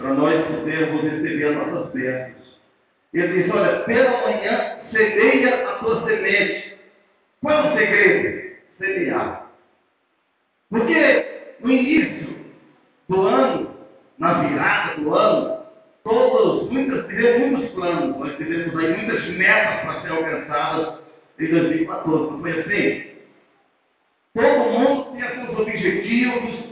para nós podermos receber as nossas bênçãos. Ele diz, olha, pela manhã semeia a tua semente. Qual é o segredo? Semear. Porque no início do ano, na virada do ano, todos, muitas, tivemos muitos planos, nós tivemos aí muitas metas para ser alcançadas em 2014, não foi assim? Todo mundo tinha seus objetivos,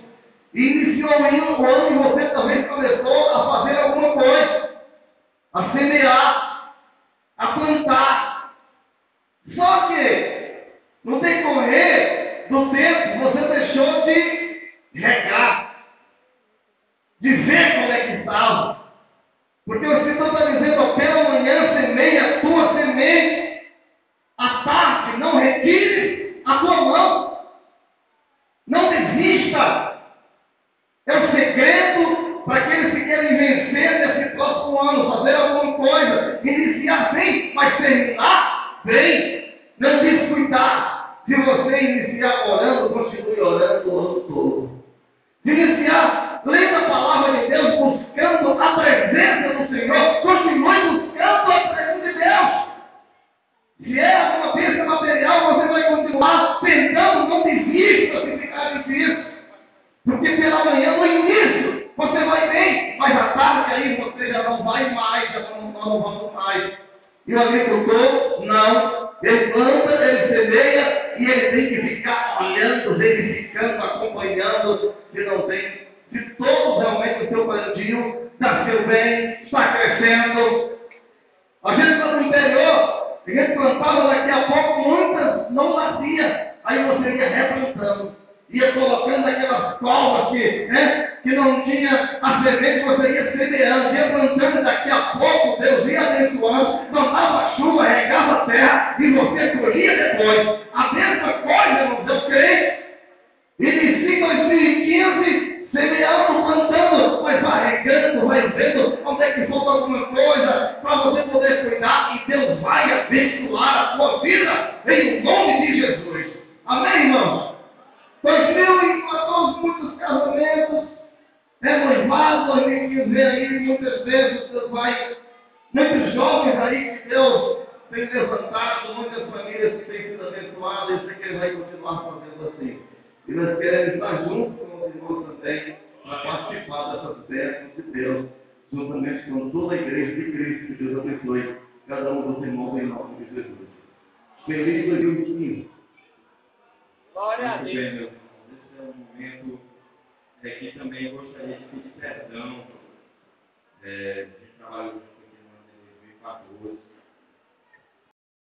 e iniciou o ano e você também começou a fazer alguma coisa, a semear, a plantar. Só que, no decorrer do tempo, você deixou de regar, de ver como é que estava. Porque o Senhor está dizendo, pela manhã semeia a tua semente, à tarde não retire a tua mão. Não desista. É o segredo para aqueles que querem vencer fazer alguma coisa, iniciar bem, mas terminar bem. Não descuidar. Se você iniciar orando, continue orando o ano todo. Iniciar lendo a palavra de Deus, buscando a presença do Senhor, continue buscando a presença de Deus. Se é alguma bênção material, você vai continuar tentando, não desista se ficar difícil. Porque pela manhã, no início, você vai bem, mas aí você já não vai mais, já não, não vamos mais. E o agricultor, não. Ele planta, ele semeia e ele tem que ficar olhando, verificando, acompanhando, se não tem se todos realmente o seu plantio está seu bem, está crescendo. A gente está no interior, a gente plantava daqui a pouco, muitas não nascia. Aí você ia replantando, ia colocando aquelas covas que, né, que não tinha a semente, você ia semeando, ia plantando, daqui a pouco Deus ia abençoando, mandava chuva, regava a terra e você colhia depois. A mesma coisa, irmão, Deus crente. Inicia 2015 semeando, plantando, mas vai regando, vai vendo onde é que falta alguma coisa para você poder cuidar e Deus vai abençoar a sua vida em nome de Jesus. Amém, irmãos? 2014, muitos casamentos, é noivado, 2015 aí, muitas vezes vai, muitos jovens aí que Deus tem levantado, muitas famílias que têm sido abençoadas, e que vai continuar fazendo assim. E nós queremos estar juntos com os irmãos também para participar dessas bênçãos de Deus, juntamente com toda a igreja de Cristo, que Deus abençoe cada um dos irmãos em nome de Jesus. Feliz 2015. Glória a Deus. Bem, meu. Esse é um momento é, que também gostaria de pedir perdão